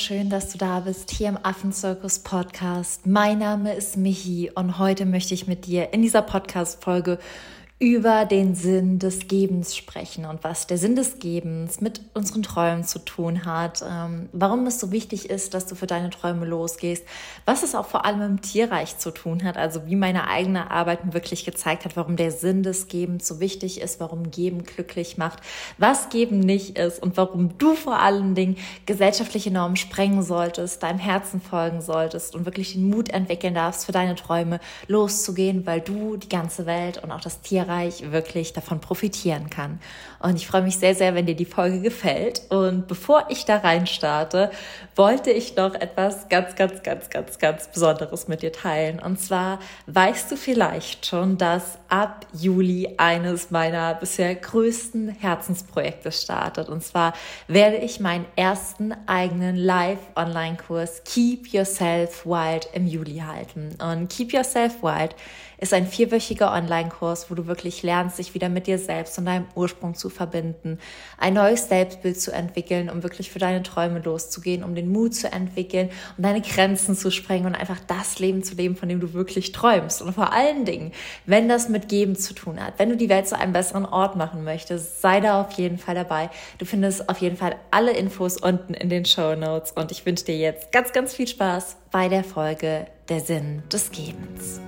schön, dass du da bist hier im Affenzirkus Podcast. Mein Name ist Michi und heute möchte ich mit dir in dieser Podcast-Folge über den Sinn des Gebens sprechen und was der Sinn des Gebens mit unseren Träumen zu tun hat, ähm, warum es so wichtig ist, dass du für deine Träume losgehst, was es auch vor allem im Tierreich zu tun hat, also wie meine eigene Arbeit mir wirklich gezeigt hat, warum der Sinn des Gebens so wichtig ist, warum Geben glücklich macht, was Geben nicht ist und warum du vor allen Dingen gesellschaftliche Normen sprengen solltest, deinem Herzen folgen solltest und wirklich den Mut entwickeln darfst, für deine Träume loszugehen, weil du die ganze Welt und auch das Tierreich Bereich wirklich davon profitieren kann. Und ich freue mich sehr, sehr, wenn dir die Folge gefällt. Und bevor ich da rein starte, wollte ich noch etwas ganz, ganz, ganz, ganz, ganz Besonderes mit dir teilen. Und zwar weißt du vielleicht schon, dass ab Juli eines meiner bisher größten Herzensprojekte startet. Und zwar werde ich meinen ersten eigenen Live-Online-Kurs Keep Yourself Wild im Juli halten. Und Keep Yourself Wild ist ein vierwöchiger Online-Kurs, wo du wirklich lernst, sich wieder mit dir selbst und deinem Ursprung zu verbinden, ein neues Selbstbild zu entwickeln, um wirklich für deine Träume loszugehen, um den Mut zu entwickeln, um deine Grenzen zu sprengen und einfach das Leben zu leben, von dem du wirklich träumst. Und vor allen Dingen, wenn das mit Geben zu tun hat, wenn du die Welt zu einem besseren Ort machen möchtest, sei da auf jeden Fall dabei. Du findest auf jeden Fall alle Infos unten in den Show Notes und ich wünsche dir jetzt ganz, ganz viel Spaß bei der Folge Der Sinn des Gebens.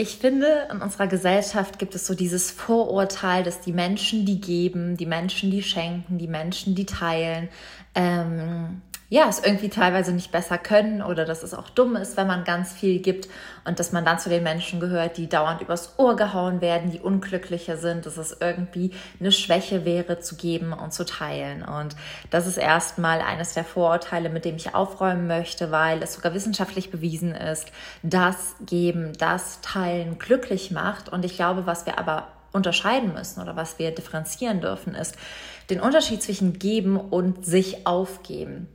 Ich finde, in unserer Gesellschaft gibt es so dieses Vorurteil, dass die Menschen, die geben, die Menschen, die schenken, die Menschen, die teilen, ähm, ja, es irgendwie teilweise nicht besser können oder dass es auch dumm ist, wenn man ganz viel gibt und dass man dann zu den Menschen gehört, die dauernd übers Ohr gehauen werden, die unglücklicher sind, dass es irgendwie eine Schwäche wäre, zu geben und zu teilen. Und das ist erstmal eines der Vorurteile, mit dem ich aufräumen möchte, weil es sogar wissenschaftlich bewiesen ist, dass Geben, das Teilen glücklich macht. Und ich glaube, was wir aber unterscheiden müssen oder was wir differenzieren dürfen, ist den Unterschied zwischen geben und sich aufgeben.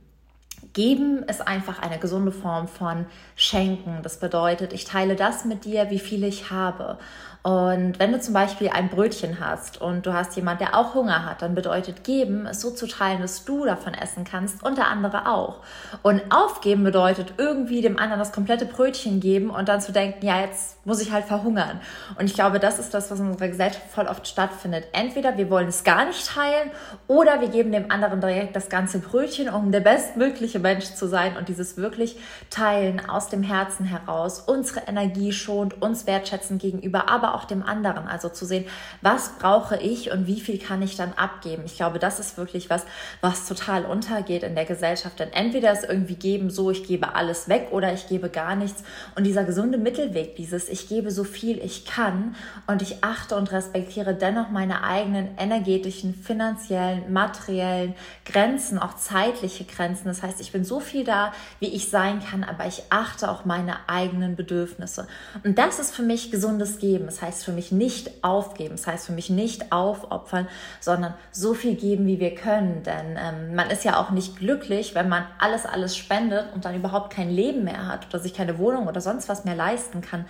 Geben ist einfach eine gesunde Form von Schenken. Das bedeutet, ich teile das mit dir, wie viel ich habe. Und wenn du zum Beispiel ein Brötchen hast und du hast jemand, der auch Hunger hat, dann bedeutet geben, es so zu teilen, dass du davon essen kannst und der andere auch. Und aufgeben bedeutet irgendwie dem anderen das komplette Brötchen geben und dann zu denken, ja, jetzt muss ich halt verhungern. Und ich glaube, das ist das, was in unserer Gesellschaft voll oft stattfindet. Entweder wir wollen es gar nicht teilen oder wir geben dem anderen direkt das ganze Brötchen, um der bestmögliche Mensch zu sein und dieses wirklich Teilen aus dem Herzen heraus, unsere Energie schont, uns wertschätzen gegenüber, aber auch dem anderen. Also zu sehen, was brauche ich und wie viel kann ich dann abgeben. Ich glaube, das ist wirklich was, was total untergeht in der Gesellschaft. Denn entweder ist irgendwie geben so, ich gebe alles weg oder ich gebe gar nichts. Und dieser gesunde Mittelweg, dieses ich gebe so viel ich kann und ich achte und respektiere dennoch meine eigenen energetischen, finanziellen, materiellen Grenzen, auch zeitliche Grenzen. Das heißt, ich bin so viel da, wie ich sein kann, aber ich achte auch meine eigenen Bedürfnisse. Und das ist für mich gesundes Geben. Das heißt für mich nicht aufgeben, das heißt für mich nicht aufopfern, sondern so viel geben, wie wir können. Denn ähm, man ist ja auch nicht glücklich, wenn man alles, alles spendet und dann überhaupt kein Leben mehr hat oder sich keine Wohnung oder sonst was mehr leisten kann.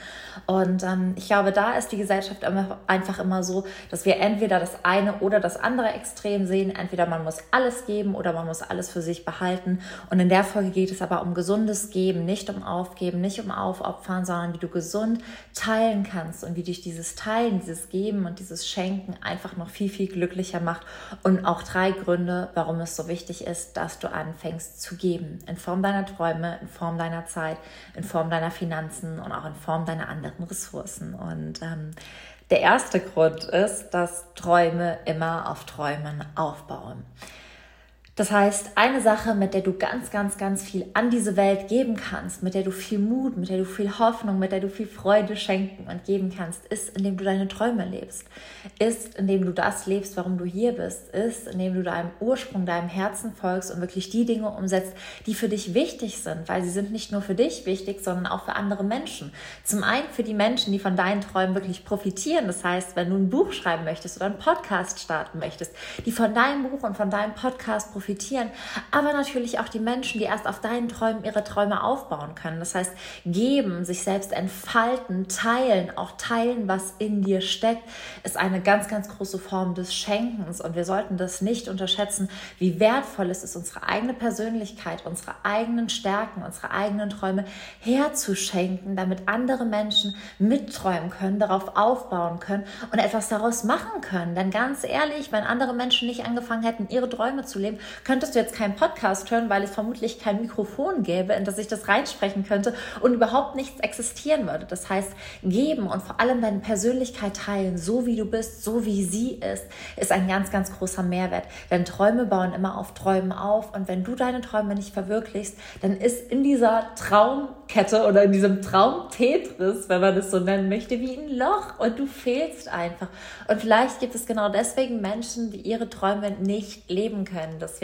Und ähm, ich glaube, da ist die Gesellschaft immer, einfach immer so, dass wir entweder das eine oder das andere Extrem sehen. Entweder man muss alles geben oder man muss alles für sich behalten. Und in der Folge geht es aber um gesundes Geben, nicht um Aufgeben, nicht um Aufopfern, sondern wie du gesund teilen kannst und wie dich dieses Teilen, dieses Geben und dieses Schenken einfach noch viel, viel glücklicher macht. Und auch drei Gründe, warum es so wichtig ist, dass du anfängst zu geben. In Form deiner Träume, in Form deiner Zeit, in Form deiner Finanzen und auch in Form deiner anderen Ressourcen. Und ähm, der erste Grund ist, dass Träume immer auf Träumen aufbauen. Das heißt, eine Sache, mit der du ganz, ganz, ganz viel an diese Welt geben kannst, mit der du viel Mut, mit der du viel Hoffnung, mit der du viel Freude schenken und geben kannst, ist, indem du deine Träume lebst. Ist, indem du das lebst, warum du hier bist. Ist, indem du deinem Ursprung, deinem Herzen folgst und wirklich die Dinge umsetzt, die für dich wichtig sind, weil sie sind nicht nur für dich wichtig, sondern auch für andere Menschen. Zum einen für die Menschen, die von deinen Träumen wirklich profitieren. Das heißt, wenn du ein Buch schreiben möchtest oder einen Podcast starten möchtest, die von deinem Buch und von deinem Podcast profitieren, profitieren, aber natürlich auch die Menschen, die erst auf deinen Träumen ihre Träume aufbauen können. Das heißt, geben, sich selbst entfalten, teilen, auch teilen, was in dir steckt, ist eine ganz, ganz große Form des Schenkens. Und wir sollten das nicht unterschätzen, wie wertvoll es ist, unsere eigene Persönlichkeit, unsere eigenen Stärken, unsere eigenen Träume herzuschenken, damit andere Menschen mitträumen können, darauf aufbauen können und etwas daraus machen können. Denn ganz ehrlich, wenn andere Menschen nicht angefangen hätten, ihre Träume zu leben, könntest du jetzt keinen Podcast hören, weil es vermutlich kein Mikrofon gäbe, in das ich das reinsprechen könnte und überhaupt nichts existieren würde. Das heißt, geben und vor allem deine Persönlichkeit teilen, so wie du bist, so wie sie ist, ist ein ganz, ganz großer Mehrwert. Denn Träume bauen immer auf Träumen auf und wenn du deine Träume nicht verwirklichst, dann ist in dieser Traumkette oder in diesem Traum-Tetris, wenn man das so nennen möchte, wie ein Loch und du fehlst einfach. Und vielleicht gibt es genau deswegen Menschen, die ihre Träume nicht leben können. Deswegen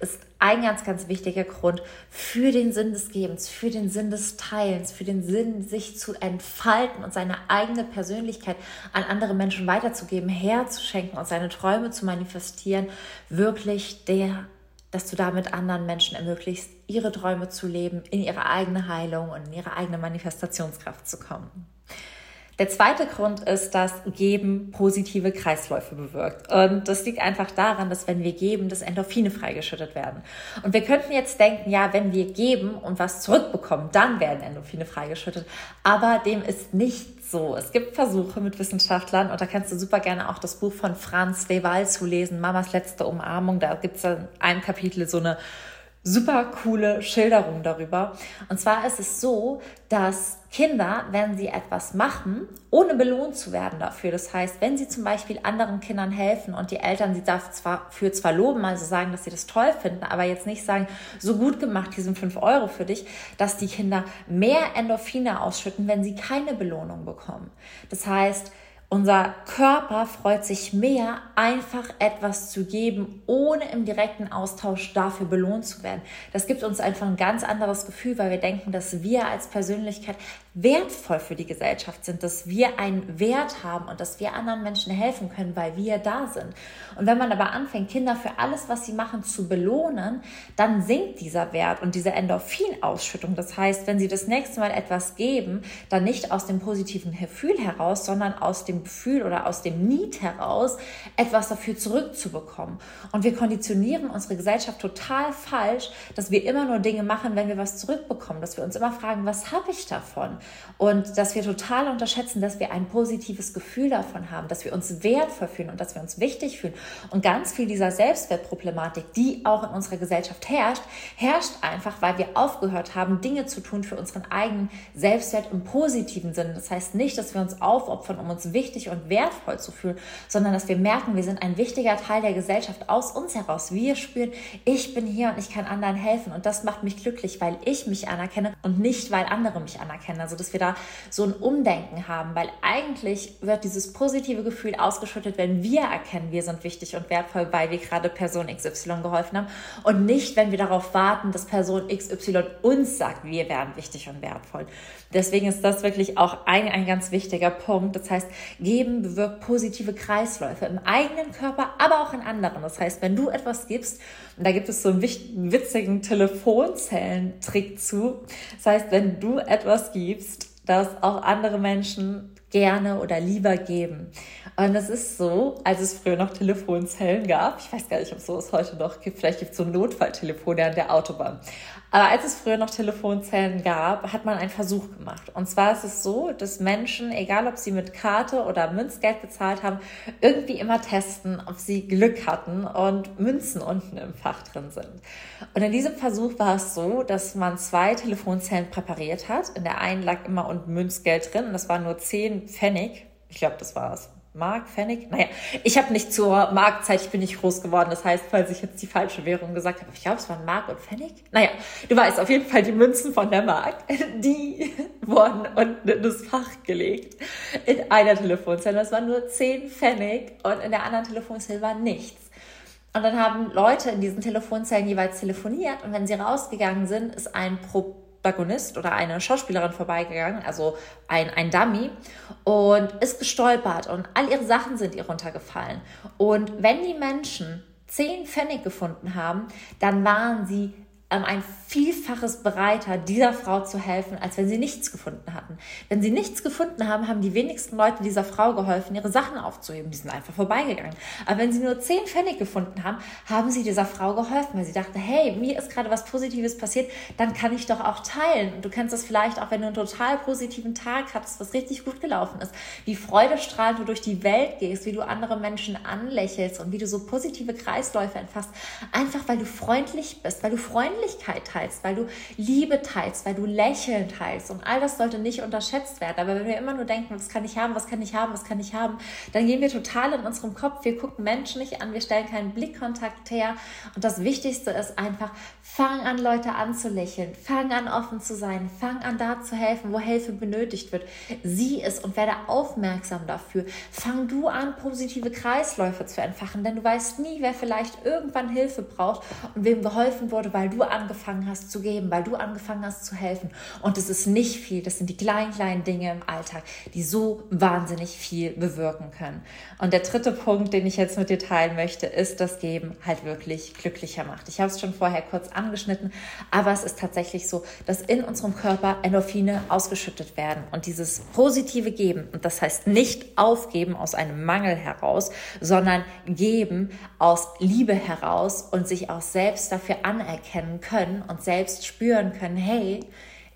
ist ein ganz, ganz wichtiger Grund für den Sinn des Gebens, für den Sinn des Teilens, für den Sinn, sich zu entfalten und seine eigene Persönlichkeit an andere Menschen weiterzugeben, herzuschenken und seine Träume zu manifestieren, wirklich der dass du damit anderen Menschen ermöglicht, ihre Träume zu leben, in ihre eigene Heilung und in ihre eigene Manifestationskraft zu kommen. Der zweite Grund ist, dass Geben positive Kreisläufe bewirkt. Und das liegt einfach daran, dass wenn wir geben, dass Endorphine freigeschüttet werden. Und wir könnten jetzt denken, ja, wenn wir geben und was zurückbekommen, dann werden Endorphine freigeschüttet. Aber dem ist nicht so. Es gibt Versuche mit Wissenschaftlern und da kannst du super gerne auch das Buch von Franz Leval zulesen, Mamas letzte Umarmung. Da gibt es in einem Kapitel so eine super coole Schilderung darüber. Und zwar ist es so, dass Kinder, wenn sie etwas machen, ohne belohnt zu werden dafür, das heißt, wenn sie zum Beispiel anderen Kindern helfen und die Eltern sie dafür zwar loben, also sagen, dass sie das toll finden, aber jetzt nicht sagen, so gut gemacht, die sind fünf Euro für dich, dass die Kinder mehr Endorphine ausschütten, wenn sie keine Belohnung bekommen. Das heißt, unser Körper freut sich mehr, einfach etwas zu geben, ohne im direkten Austausch dafür belohnt zu werden. Das gibt uns einfach ein ganz anderes Gefühl, weil wir denken, dass wir als Persönlichkeit wertvoll für die Gesellschaft sind, dass wir einen Wert haben und dass wir anderen Menschen helfen können, weil wir da sind. Und wenn man aber anfängt, Kinder für alles, was sie machen, zu belohnen, dann sinkt dieser Wert und diese Endorphinausschüttung. Das heißt, wenn sie das nächste Mal etwas geben, dann nicht aus dem positiven Gefühl heraus, sondern aus dem Gefühl oder aus dem Need heraus, etwas dafür zurückzubekommen. Und wir konditionieren unsere Gesellschaft total falsch, dass wir immer nur Dinge machen, wenn wir was zurückbekommen, dass wir uns immer fragen, was habe ich davon? Und dass wir total unterschätzen, dass wir ein positives Gefühl davon haben, dass wir uns wertvoll fühlen und dass wir uns wichtig fühlen. Und ganz viel dieser Selbstwertproblematik, die auch in unserer Gesellschaft herrscht, herrscht einfach, weil wir aufgehört haben, Dinge zu tun für unseren eigenen Selbstwert im positiven Sinne. Das heißt nicht, dass wir uns aufopfern, um uns wichtig und wertvoll zu fühlen, sondern dass wir merken, wir sind ein wichtiger Teil der Gesellschaft aus uns heraus. Wir spüren, ich bin hier und ich kann anderen helfen. Und das macht mich glücklich, weil ich mich anerkenne und nicht, weil andere mich anerkennen. Also, dass wir da so ein Umdenken haben, weil eigentlich wird dieses positive Gefühl ausgeschüttet, wenn wir erkennen, wir sind wichtig und wertvoll, weil wir gerade Person XY geholfen haben und nicht, wenn wir darauf warten, dass Person XY uns sagt, wir wären wichtig und wertvoll. Deswegen ist das wirklich auch ein, ein ganz wichtiger Punkt. Das heißt, geben bewirkt positive Kreisläufe im eigenen Körper, aber auch in anderen. Das heißt, wenn du etwas gibst, und da gibt es so einen witzigen Telefonzellentrick zu. Das heißt, wenn du etwas gibst, das auch andere Menschen gerne oder lieber geben. Und es ist so, als es früher noch Telefonzellen gab, ich weiß gar nicht, ob es sowas heute noch gibt, vielleicht gibt es so Notfalltelefone an der Autobahn. Aber als es früher noch Telefonzellen gab, hat man einen Versuch gemacht. Und zwar ist es so, dass Menschen, egal ob sie mit Karte oder Münzgeld bezahlt haben, irgendwie immer testen, ob sie Glück hatten und Münzen unten im Fach drin sind. Und in diesem Versuch war es so, dass man zwei Telefonzellen präpariert hat. In der einen lag immer unten Münzgeld drin und das war nur 10 Pfennig. Ich glaube, das war es. Mark, Pfennig? Naja, ich habe nicht zur Markzeit, ich bin nicht groß geworden. Das heißt, falls ich jetzt die falsche Währung gesagt habe, ich glaube, es waren Mark und Pfennig. Naja, du weißt auf jeden Fall die Münzen von der Mark, die wurden unten in das Fach gelegt. In einer Telefonzelle. Das waren nur 10 Pfennig und in der anderen Telefonzelle war nichts. Und dann haben Leute in diesen Telefonzellen jeweils telefoniert und wenn sie rausgegangen sind, ist ein Pro Protagonist oder eine Schauspielerin vorbeigegangen, also ein, ein Dummy, und ist gestolpert und all ihre Sachen sind ihr runtergefallen. Und wenn die Menschen zehn Pfennig gefunden haben, dann waren sie ähm, ein Vielfaches bereiter, dieser Frau zu helfen, als wenn sie nichts gefunden hatten. Wenn sie nichts gefunden haben, haben die wenigsten Leute dieser Frau geholfen, ihre Sachen aufzuheben. Die sind einfach vorbeigegangen. Aber wenn sie nur zehn Pfennig gefunden haben, haben sie dieser Frau geholfen, weil sie dachte, hey, mir ist gerade was Positives passiert, dann kann ich doch auch teilen. Und du kennst das vielleicht auch, wenn du einen total positiven Tag hattest, was richtig gut gelaufen ist, wie freudestrahlend du durch die Welt gehst, wie du andere Menschen anlächelst und wie du so positive Kreisläufe entfasst. Einfach weil du freundlich bist, weil du freundlich Freundlichkeit teilst, weil du Liebe teilst, weil du Lächeln teilst. Und all das sollte nicht unterschätzt werden. Aber wenn wir immer nur denken, was kann ich haben, was kann ich haben, was kann ich haben, dann gehen wir total in unserem Kopf. Wir gucken Menschen nicht an, wir stellen keinen Blickkontakt her. Und das Wichtigste ist einfach, fang an, Leute anzulächeln, fang an, offen zu sein, fang an, da zu helfen, wo Hilfe benötigt wird. Sieh es und werde aufmerksam dafür. Fang du an, positive Kreisläufe zu entfachen, denn du weißt nie, wer vielleicht irgendwann Hilfe braucht und wem geholfen wurde, weil du angefangen hast zu geben, weil du angefangen hast zu helfen. Und es ist nicht viel, das sind die kleinen, kleinen Dinge im Alltag, die so wahnsinnig viel bewirken können. Und der dritte Punkt, den ich jetzt mit dir teilen möchte, ist, dass Geben halt wirklich glücklicher macht. Ich habe es schon vorher kurz angeschnitten, aber es ist tatsächlich so, dass in unserem Körper Endorphine ausgeschüttet werden. Und dieses positive Geben, und das heißt nicht aufgeben aus einem Mangel heraus, sondern geben aus Liebe heraus und sich auch selbst dafür anerkennen können und selbst spüren können, hey,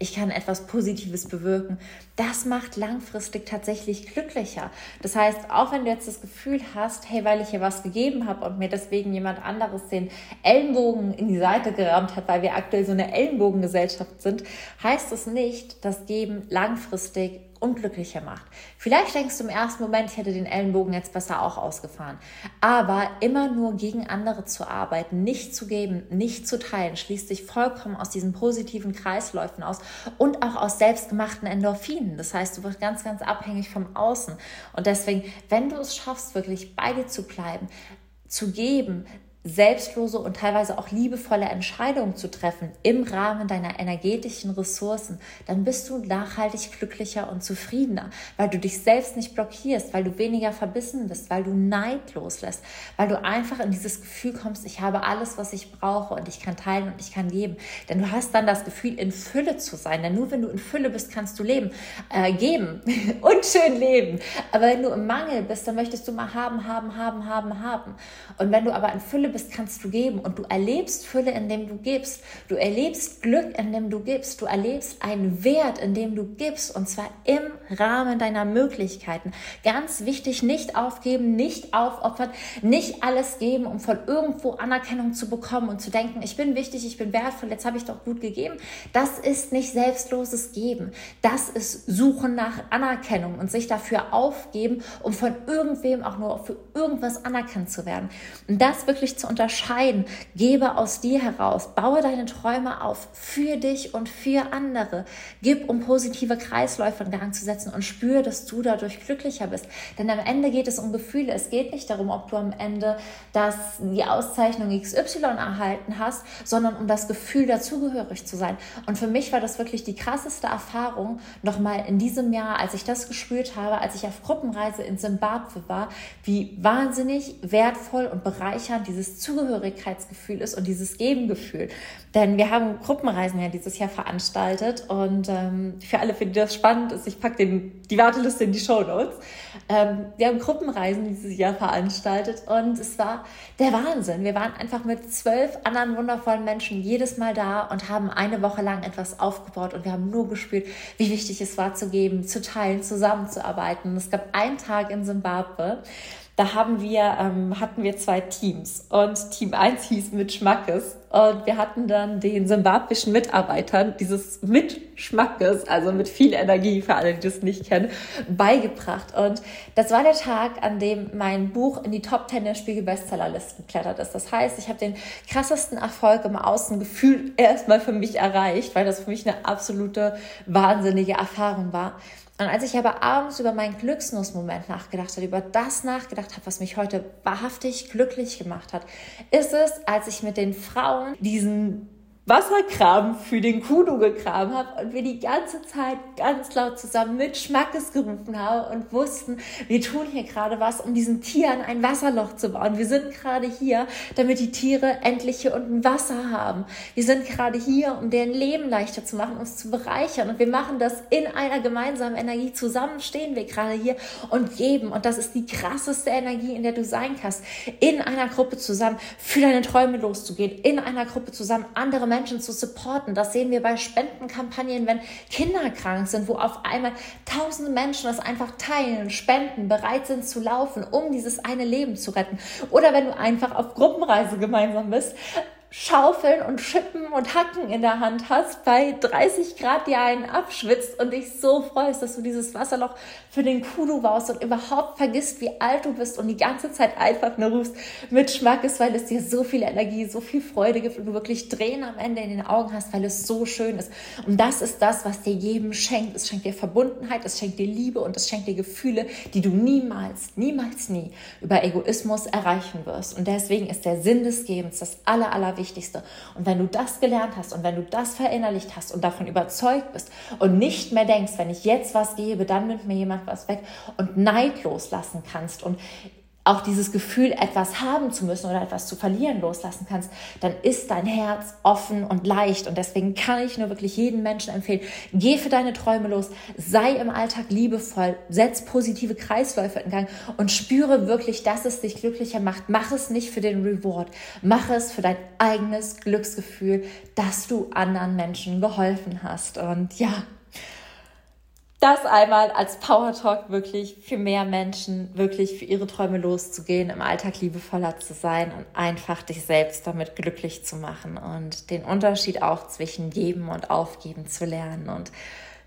ich kann etwas Positives bewirken, das macht langfristig tatsächlich glücklicher. Das heißt, auch wenn du jetzt das Gefühl hast, hey, weil ich hier was gegeben habe und mir deswegen jemand anderes den Ellenbogen in die Seite gerammt hat, weil wir aktuell so eine Ellenbogengesellschaft sind, heißt es nicht, dass Geben langfristig unglücklicher macht. Vielleicht denkst du im ersten Moment, ich hätte den Ellenbogen jetzt besser auch ausgefahren. Aber immer nur gegen andere zu arbeiten, nicht zu geben, nicht zu teilen, schließt sich vollkommen aus diesen positiven Kreisläufen aus und auch aus selbstgemachten Endorphinen. Das heißt, du wirst ganz, ganz abhängig vom Außen. Und deswegen, wenn du es schaffst, wirklich bei dir zu bleiben, zu geben, selbstlose und teilweise auch liebevolle Entscheidungen zu treffen im Rahmen deiner energetischen Ressourcen, dann bist du nachhaltig glücklicher und zufriedener, weil du dich selbst nicht blockierst, weil du weniger verbissen bist, weil du Neid loslässt, weil du einfach in dieses Gefühl kommst, ich habe alles, was ich brauche und ich kann teilen und ich kann geben. Denn du hast dann das Gefühl, in Fülle zu sein. Denn nur wenn du in Fülle bist, kannst du leben, äh, geben und schön leben. Aber wenn du im Mangel bist, dann möchtest du mal haben, haben, haben, haben, haben. Und wenn du aber in Fülle bist, bist, kannst du geben. Und du erlebst Fülle, indem du gibst. Du erlebst Glück, indem du gibst. Du erlebst einen Wert, indem du gibst. Und zwar im Rahmen deiner Möglichkeiten. Ganz wichtig, nicht aufgeben, nicht aufopfern, nicht alles geben, um von irgendwo Anerkennung zu bekommen und zu denken, ich bin wichtig, ich bin wertvoll, jetzt habe ich doch gut gegeben. Das ist nicht selbstloses Geben. Das ist Suchen nach Anerkennung und sich dafür aufgeben, um von irgendwem auch nur für irgendwas anerkannt zu werden. Und das wirklich zu unterscheiden. Gebe aus dir heraus. Baue deine Träume auf für dich und für andere. Gib, um positive Kreisläufe in Gang zu setzen und spüre, dass du dadurch glücklicher bist. Denn am Ende geht es um Gefühle. Es geht nicht darum, ob du am Ende das, die Auszeichnung XY erhalten hast, sondern um das Gefühl, dazugehörig zu sein. Und für mich war das wirklich die krasseste Erfahrung, nochmal in diesem Jahr, als ich das gespürt habe, als ich auf Gruppenreise in Simbabwe war, wie wahnsinnig wertvoll und bereichernd dieses Zugehörigkeitsgefühl ist und dieses Gebengefühl. Denn wir haben Gruppenreisen ja dieses Jahr veranstaltet und ähm, für alle, für die das spannend ist, ich packe die Warteliste in die Show Notes. Ähm, wir haben Gruppenreisen dieses Jahr veranstaltet und es war der Wahnsinn. Wir waren einfach mit zwölf anderen wundervollen Menschen jedes Mal da und haben eine Woche lang etwas aufgebaut und wir haben nur gespürt, wie wichtig es war zu geben, zu teilen, zusammenzuarbeiten. Es gab einen Tag in Simbabwe, da haben wir, ähm, hatten wir zwei Teams. Und Team 1 hieß mit Schmackes und wir hatten dann den simbabwischen Mitarbeitern dieses mit Schmackes, also mit viel Energie für alle, die das nicht kennen, beigebracht und das war der Tag, an dem mein Buch in die Top 10 der Spiegel Bestsellerlisten geklettert ist. Das heißt, ich habe den krassesten Erfolg im Außengefühl erstmal für mich erreicht, weil das für mich eine absolute wahnsinnige Erfahrung war. Und als ich aber abends über meinen Glücksnussmoment nachgedacht habe, über das nachgedacht habe, was mich heute wahrhaftig glücklich gemacht hat, ist es, als ich mit den Frauen diesen Wasserkram für den Kudu gekramt habe und wir die ganze Zeit ganz laut zusammen mit Schmackes gerufen haben und wussten, wir tun hier gerade was, um diesen Tieren ein Wasserloch zu bauen. Wir sind gerade hier, damit die Tiere endlich hier unten Wasser haben. Wir sind gerade hier, um deren Leben leichter zu machen, uns zu bereichern. Und wir machen das in einer gemeinsamen Energie. Zusammen stehen wir gerade hier und geben. Und das ist die krasseste Energie, in der du sein kannst. In einer Gruppe zusammen für deine Träume loszugehen. In einer Gruppe zusammen andere Menschen Menschen zu supporten. Das sehen wir bei Spendenkampagnen, wenn Kinder krank sind, wo auf einmal tausende Menschen das einfach teilen, spenden, bereit sind zu laufen, um dieses eine Leben zu retten. Oder wenn du einfach auf Gruppenreise gemeinsam bist, Schaufeln und Schippen und Hacken in der Hand hast, bei 30 Grad dir einen abschwitzt und dich so freust, dass du dieses Wasserloch für den Kudu baust und überhaupt vergisst, wie alt du bist und die ganze Zeit einfach nur rufst mit Schmackes, weil es dir so viel Energie, so viel Freude gibt und du wirklich Tränen am Ende in den Augen hast, weil es so schön ist. Und das ist das, was dir jedem schenkt. Es schenkt dir Verbundenheit, es schenkt dir Liebe und es schenkt dir Gefühle, die du niemals, niemals, nie über Egoismus erreichen wirst. Und deswegen ist der Sinn des Gebens das aller, aller Allerwichtigste. Und wenn du das gelernt hast und wenn du das verinnerlicht hast und davon überzeugt bist und nicht mehr denkst, wenn ich jetzt was gebe, dann nimmt mir jemand was weg und Neid loslassen kannst und auch dieses Gefühl, etwas haben zu müssen oder etwas zu verlieren loslassen kannst, dann ist dein Herz offen und leicht. Und deswegen kann ich nur wirklich jeden Menschen empfehlen, geh für deine Träume los, sei im Alltag liebevoll, setz positive Kreisläufe in Gang und spüre wirklich, dass es dich glücklicher macht. Mach es nicht für den Reward, mach es für dein eigenes Glücksgefühl, dass du anderen Menschen geholfen hast. Und ja, das einmal als Power Talk wirklich für mehr Menschen, wirklich für ihre Träume loszugehen, im Alltag liebevoller zu sein und einfach dich selbst damit glücklich zu machen und den Unterschied auch zwischen geben und aufgeben zu lernen und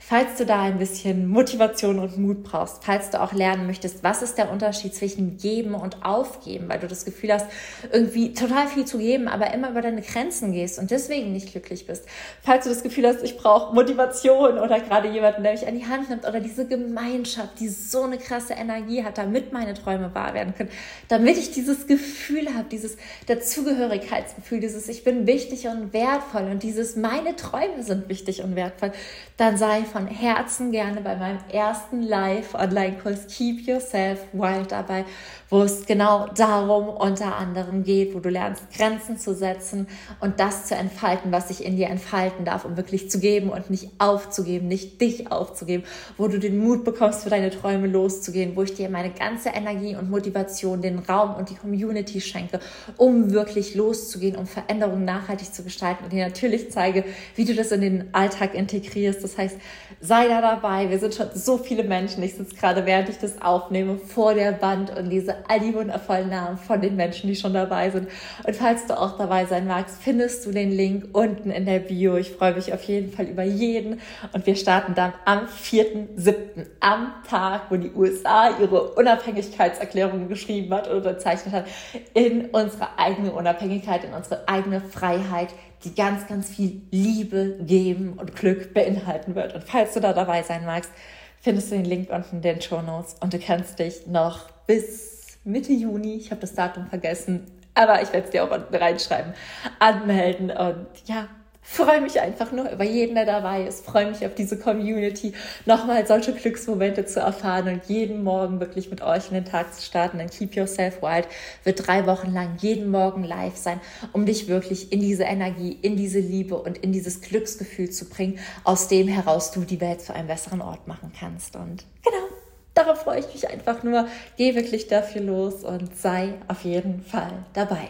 Falls du da ein bisschen Motivation und Mut brauchst, falls du auch lernen möchtest, was ist der Unterschied zwischen geben und aufgeben, weil du das Gefühl hast, irgendwie total viel zu geben, aber immer über deine Grenzen gehst und deswegen nicht glücklich bist. Falls du das Gefühl hast, ich brauche Motivation oder gerade jemanden, der mich an die Hand nimmt oder diese Gemeinschaft, die so eine krasse Energie hat, damit meine Träume wahr werden können, damit ich dieses Gefühl habe, dieses Dazugehörigkeitsgefühl, dieses ich bin wichtig und wertvoll und dieses meine Träume sind wichtig und wertvoll, dann sei von Herzen gerne bei meinem ersten Live-Online-Kurs Keep Yourself Wild dabei, wo es genau darum unter anderem geht, wo du lernst, Grenzen zu setzen und das zu entfalten, was sich in dir entfalten darf, um wirklich zu geben und nicht aufzugeben, nicht dich aufzugeben, wo du den Mut bekommst, für deine Träume loszugehen, wo ich dir meine ganze Energie und Motivation, den Raum und die Community schenke, um wirklich loszugehen, um Veränderungen nachhaltig zu gestalten und dir natürlich zeige, wie du das in den Alltag integrierst. Das heißt, sei da dabei. Wir sind schon so viele Menschen. Ich sitze gerade, während ich das aufnehme, vor der Wand und lese all die wundervollen Namen von den Menschen, die schon dabei sind. Und falls du auch dabei sein magst, findest du den Link unten in der Bio. Ich freue mich auf jeden Fall über jeden. Und wir starten dann am 4.7., am Tag, wo die USA ihre Unabhängigkeitserklärung geschrieben hat und unterzeichnet hat, in unsere eigene Unabhängigkeit, in unsere eigene Freiheit, die ganz, ganz viel Liebe, Geben und Glück beinhalten wird. Und falls du da dabei sein magst, findest du den Link unten in den Show Notes und du kannst dich noch bis Mitte Juni, ich habe das Datum vergessen, aber ich werde es dir auch unten reinschreiben, anmelden und ja, freue mich einfach nur über jeden, der dabei ist, freue mich auf diese Community, nochmal solche Glücksmomente zu erfahren und jeden Morgen wirklich mit euch in den Tag zu starten. Dann Keep Yourself Wild wird drei Wochen lang jeden Morgen live sein, um dich wirklich in diese Energie, in diese Liebe und in dieses Glücksgefühl zu bringen, aus dem heraus du die Welt zu einem besseren Ort machen kannst. Und genau, darauf freue ich mich einfach nur. Geh wirklich dafür los und sei auf jeden Fall dabei.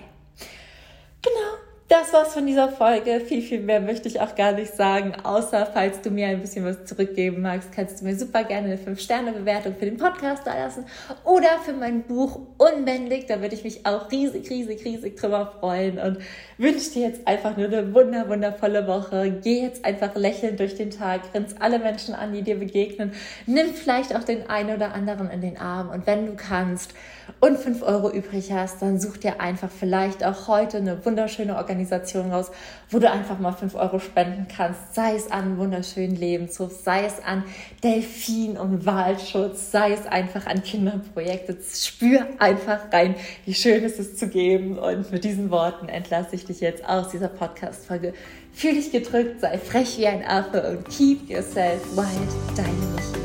Genau das war's von dieser Folge. Viel, viel mehr möchte ich auch gar nicht sagen, außer falls du mir ein bisschen was zurückgeben magst, kannst du mir super gerne eine 5-Sterne-Bewertung für den Podcast da lassen oder für mein Buch Unbändig. Da würde ich mich auch riesig, riesig, riesig drüber freuen und wünsche dir jetzt einfach nur eine wunder, wundervolle Woche. Geh jetzt einfach lächelnd durch den Tag, grinst alle Menschen an, die dir begegnen. Nimm vielleicht auch den einen oder anderen in den Arm und wenn du kannst und 5 Euro übrig hast, dann such dir einfach vielleicht auch heute eine wunderschöne Organisation Organisationen raus, wo du einfach mal 5 Euro spenden kannst. Sei es an wunderschönen Lebenshof, sei es an Delfin- und Wahlschutz, sei es einfach an Kinderprojekte. Spür einfach rein, wie schön es ist zu geben. Und mit diesen Worten entlasse ich dich jetzt aus dieser Podcast-Folge. Fühl dich gedrückt, sei frech wie ein Affe und keep yourself wild, dein